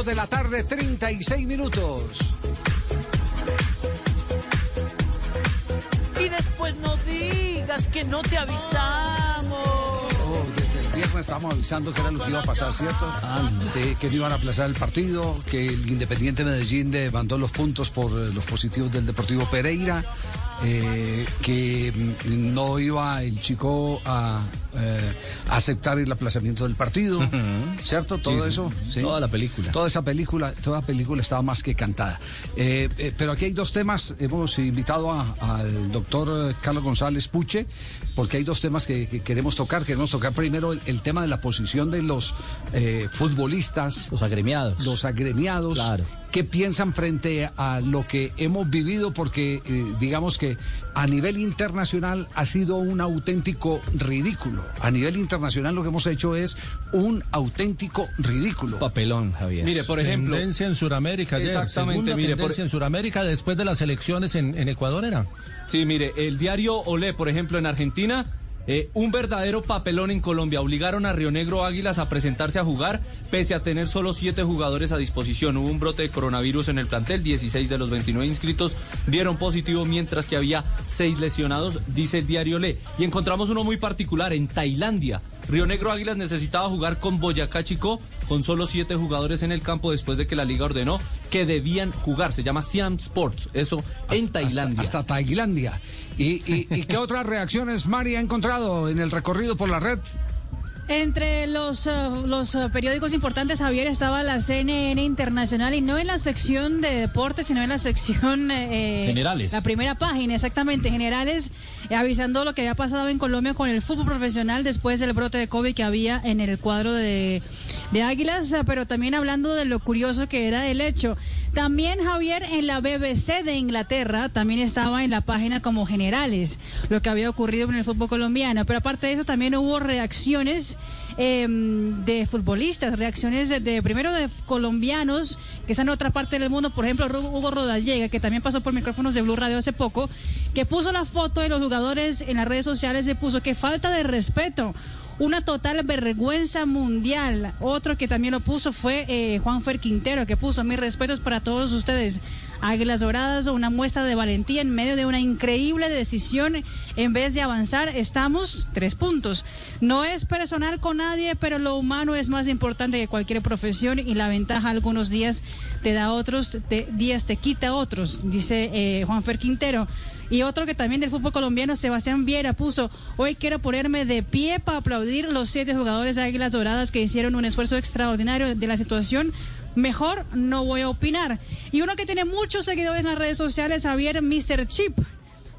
Dos de la tarde, 36 minutos. Y después no digas que no te avisamos. Oh, desde el viernes estábamos avisando que era lo que iba a pasar, ¿cierto? Sí, que no iban a aplazar el partido, que el Independiente Medellín le mandó los puntos por eh, los positivos del Deportivo Pereira, eh, que mm, no iba el chico a eh, aceptar el aplazamiento del partido, ¿cierto? Todo eso. ¿sí? Toda la película. Toda esa película, toda película estaba más que cantada. Eh, eh, pero aquí hay dos temas. Hemos invitado a- al doctor Carlos González Puche, porque hay dos temas que, que queremos tocar. Queremos tocar primero el, el tema de la posición de los futbolistas, Los agremiados. los agremiados. Claro. ¿Qué piensan frente a lo que hemos vivido? Porque eh, digamos que a nivel internacional ha sido un auténtico ridículo. A nivel internacional lo que hemos hecho es un auténtico ridículo. Papelón, Javier. Mire, por ejemplo, Tendencia en Sudamérica. Exactamente, mire, tendencia por- en Sudamérica después de las elecciones en, en Ecuador era. sí, mire, el diario Olé, por ejemplo, en Argentina, eh, un verdadero papelón en Colombia. Obligaron a Río Negro Águilas a presentarse a jugar, pese a tener solo siete jugadores a disposición. Hubo un brote de coronavirus en el plantel, 16 de los 29 inscritos dieron positivo, mientras que había seis lesionados, dice el diario Olé. Y encontramos uno muy particular en Tailandia. Río Negro Águilas necesitaba jugar con Boyacá Chico, con solo siete jugadores en el campo después de que la liga ordenó que debían jugar. Se llama Siam Sports, eso en Tailandia. Hasta, hasta Tailandia. ¿Y, y, y qué otras reacciones Mari ha encontrado en el recorrido por la red? Entre los, eh, los eh, periódicos importantes, Javier, estaba la CNN Internacional y no en la sección de deportes, sino en la sección... eh, Generales. La primera página, exactamente, generales, eh, avisando lo que había pasado en Colombia con el fútbol profesional después del brote de COVID que había en el cuadro de, de Águilas, eh, pero también hablando de lo curioso que era el hecho. También, Javier, en la BBC de Inglaterra, también estaba en la página como generales, lo que había ocurrido en el fútbol colombiano, pero aparte de eso también hubo reacciones eh, de futbolistas, reacciones de, primero de colombianos que están en otra parte del mundo, por ejemplo Hugo Rodallega, que también pasó por micrófonos de Blue Radio hace poco, que puso la foto de los jugadores en las redes sociales y puso que falta de respeto. Una total vergüenza mundial. Otro que también lo puso fue eh, Juan Fer Quintero, que puso mis respetos para todos ustedes. Águilas Doradas, una muestra de valentía en medio de una increíble decisión. En vez de avanzar, estamos tres puntos. No es personal con nadie, pero lo humano es más importante que cualquier profesión y la ventaja algunos días te da otros, te- días te quita otros, dice eh, Juan Fer Quintero. Y otro que también del fútbol colombiano, Sebastián Viera, puso, hoy quiero ponerme de pie para aplaudir los siete jugadores de Águilas Doradas que hicieron un esfuerzo extraordinario de la situación. Mejor no voy a opinar. Y uno que tiene muchos seguidores en las redes sociales, Javier Mr. Chip,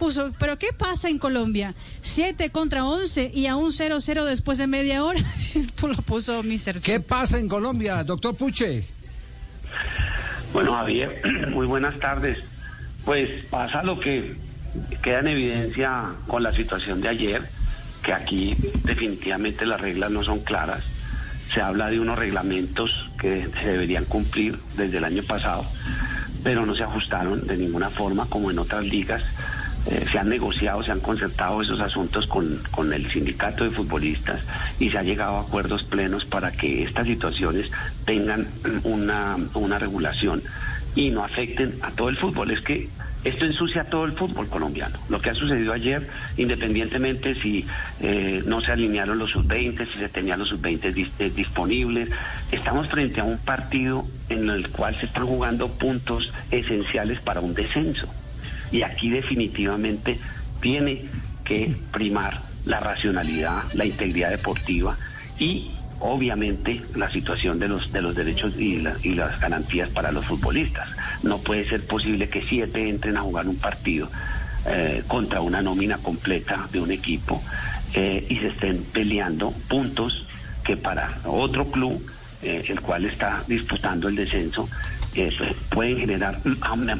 puso, pero ¿qué pasa en Colombia? 7 contra 11 y a un 0-0 después de media hora. lo puso Mr. Chip. ¿Qué pasa en Colombia, doctor Puche? Bueno, Javier, muy buenas tardes. Pues pasa lo que queda en evidencia con la situación de ayer, que aquí definitivamente las reglas no son claras. Se habla de unos reglamentos que se deberían cumplir desde el año pasado, pero no se ajustaron de ninguna forma como en otras ligas. Eh, se han negociado, se han concertado esos asuntos con, con el sindicato de futbolistas y se ha llegado a acuerdos plenos para que estas situaciones tengan una, una regulación y no afecten a todo el fútbol. Es que esto ensucia todo el fútbol colombiano. Lo que ha sucedido ayer, independientemente si eh, no se alinearon los sub-20, si se tenían los sub-20 dis- eh, disponibles, estamos frente a un partido en el cual se están jugando puntos esenciales para un descenso. Y aquí definitivamente tiene que primar la racionalidad, la integridad deportiva y obviamente la situación de los de los derechos y, la- y las garantías para los futbolistas. No puede ser posible que siete entren a jugar un partido eh, contra una nómina completa de un equipo eh, y se estén peleando puntos que para otro club, eh, el cual está disputando el descenso, pueden generar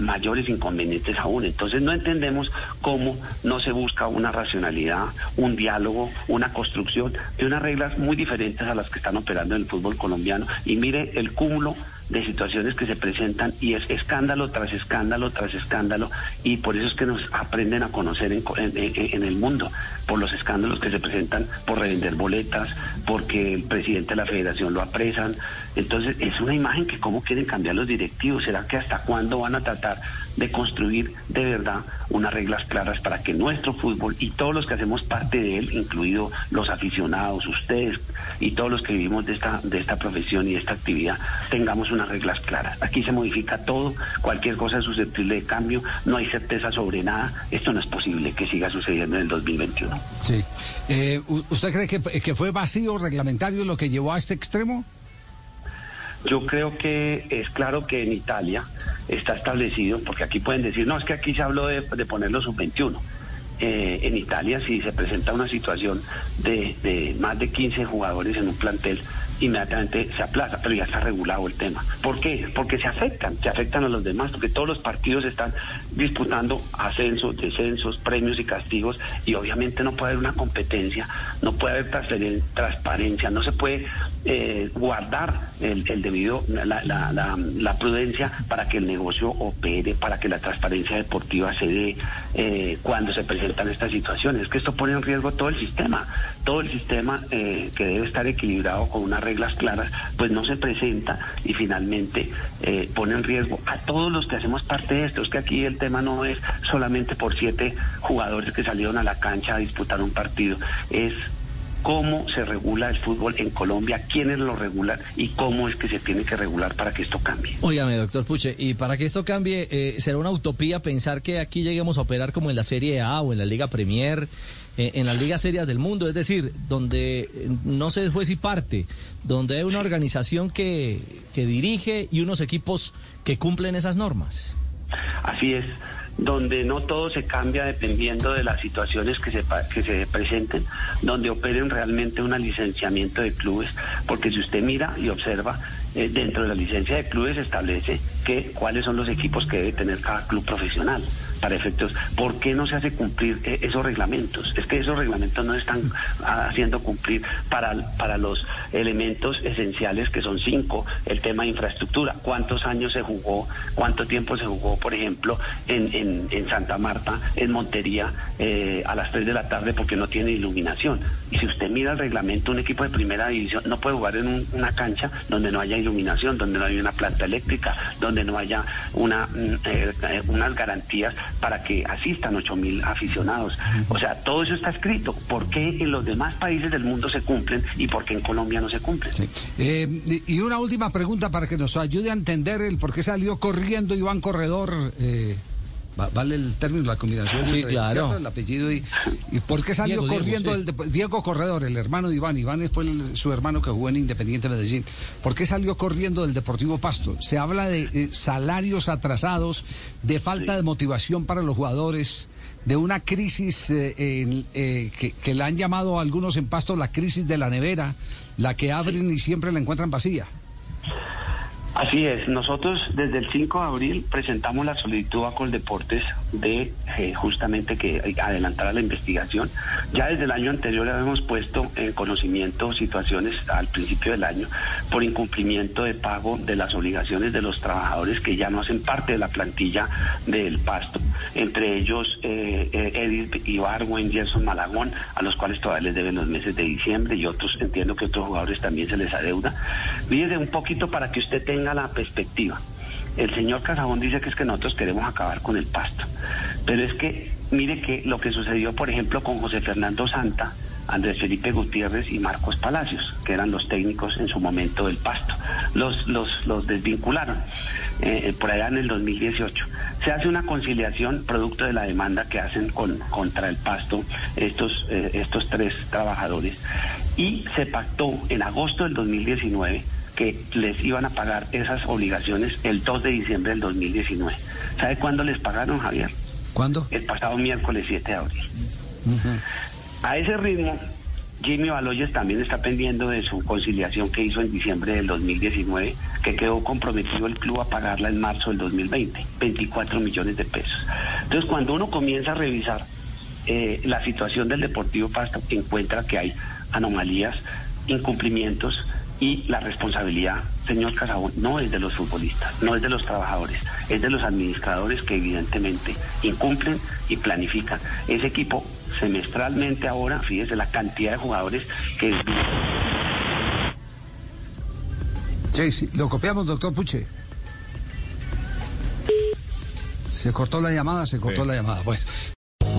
mayores inconvenientes aún. Entonces no entendemos cómo no se busca una racionalidad, un diálogo, una construcción de unas reglas muy diferentes a las que están operando en el fútbol colombiano. Y mire el cúmulo de situaciones que se presentan y es escándalo tras escándalo tras escándalo y por eso es que nos aprenden a conocer en, en- en el mundo por los escándalos que se presentan por revender boletas porque el presidente de la federación lo apresan. Entonces es una imagen que cómo quieren cambiar los directivos. Será que hasta cuándo van a tratar de construir de verdad unas reglas claras para que nuestro fútbol y todos los que hacemos parte de él incluido los aficionados ustedes y todos los que vivimos de esta de esta profesión y de esta actividad tengamos unas reglas claras aquí se modifica todo cualquier cosa es susceptible de cambio no hay certeza sobre nada. Esto no es posible que siga sucediendo en el 2021 Sí. Eh, ¿u- ¿Usted cree que, fue- que fue vacío reglamentario lo que llevó a este extremo? Yo creo que es claro que en Italia está establecido, porque aquí pueden decir, no, es que aquí se habló de, de ponerlo sub-21. Eh, en Italia, si se presenta una situación de, de más de 15 jugadores en un plantel, inmediatamente se aplaza, pero ya está regulado el tema. ¿Por qué? Porque se afectan, se afectan a los demás, porque todos los partidos están disputando ascensos, descensos, premios y castigos, y obviamente no puede haber una competencia, no puede haber transparencia, no se puede eh, guardar el, el debido, la, la- la- la prudencia para que el negocio opere, para que la transparencia deportiva se dé eh, cuando se presentan estas situaciones. Es que esto pone en riesgo todo el sistema, todo el sistema eh, que debe estar equilibrado con unas reglas claras, pues no se presenta y finalmente eh, pone en riesgo a todos los que hacemos parte de esto. Es que aquí el tema no es solamente por siete jugadores que salieron a la cancha a disputar un partido, es cómo se regula el fútbol en Colombia, quiénes lo regulan y cómo es que se tiene que regular para que esto cambie. Óigame, doctor Puche, y para que esto cambie, eh, ¿será una utopía pensar que aquí lleguemos a operar como en la Serie A o en la Liga Premier, eh, en las ligas serias del mundo? Es decir, donde eh, no se juez y parte, donde hay una organización que, que dirige y unos equipos que cumplen esas normas. Así es, donde no todo se cambia dependiendo de las situaciones que se, que se presenten, donde operen realmente un licenciamiento de clubes, porque si usted mira y observa, eh, dentro de la licencia de clubes se establece que cuáles son los equipos que debe tener cada club profesional para efectos. ¿Por qué no se hace cumplir eh, esos reglamentos? Es que esos reglamentos no están ah, haciendo cumplir para, para los elementos esenciales que son cinco, el tema de infraestructura, cuántos años se jugó, cuánto tiempo se jugó, por ejemplo, en, en, en Santa Marta, en Montería, eh, a las 3 de la tarde porque no tiene iluminación. Y si usted mira el reglamento, un equipo de primera división no puede jugar en un- una cancha donde no haya iluminación, donde no haya una planta eléctrica, donde no haya una, mm, eh, eh, unas garantías para que asistan 8 mil aficionados. O sea, todo eso está escrito. ¿Por qué en los demás países del mundo se cumplen y por qué en Colombia no se cumplen? Eh, y una última pregunta para que nos ayude a entender el por qué salió corriendo Iván Corredor. eh, va- vale el término, la combinación. Sí, claro. El apellido y, y por qué salió Diego, Diego, corriendo sí. el de- Diego Corredor, el hermano de Iván. Iván fue el- su hermano que jugó en Independiente Medellín. ¿Por qué salió corriendo del Deportivo Pasto? Se habla de eh, salarios atrasados, de falta de motivación para los jugadores. De una crisis eh, en- eh, que, que la han llamado algunos en Pasto la crisis de la nevera, la que abren y siempre la encuentran vacía. Así es, nosotros desde el 5 de abril presentamos la solicitud a Coldeportes de eh, justamente que adelantara la investigación. Ya desde el año anterior habíamos puesto en conocimiento situaciones al principio del año por incumplimiento de pago de las obligaciones de los trabajadores que ya no hacen parte de la plantilla del pasto, entre ellos eh, eh, Edith Ibargüen, Gerson Malagón, a los cuales todavía les deben los meses de diciembre y otros, entiendo que otros jugadores también se les adeuda. Fíjese un poquito para que usted tenga la perspectiva. El señor Casabón dice que es que nosotros queremos acabar con el pasto, pero es que mire que lo que sucedió, por ejemplo, con José Fernando Santa, Andrés Felipe Gutiérrez y Marcos Palacios, que eran los técnicos en su momento del pasto. Los, los, los desvincularon eh, por allá en el 2018. Se hace una conciliación producto de la demanda que hacen con, contra el pasto estos, eh, estos tres trabajadores y se pactó en agosto del 2019 que les iban a pagar esas obligaciones el 2 de diciembre del 2019. ¿Sabe cuándo les pagaron, Javier? ¿Cuándo? El pasado miércoles 7 de abril. A ese ritmo, Jimmy Baloyes también está pendiendo de su conciliación que hizo en diciembre del 2019, que quedó comprometido el club a pagarla en marzo del 2020, 24 millones de pesos. Entonces, cuando uno comienza a revisar eh, la situación del Deportivo Pasto, encuentra que hay anomalías, incumplimientos y la responsabilidad, señor Casabón, no es de los futbolistas, no es de los trabajadores, es de los administradores que evidentemente incumplen y planifican. Ese equipo semestralmente ahora, fíjese la cantidad de jugadores que... Sí, sí, lo copiamos, doctor Puche. Se cortó la llamada, se cortó la llamada. Bueno.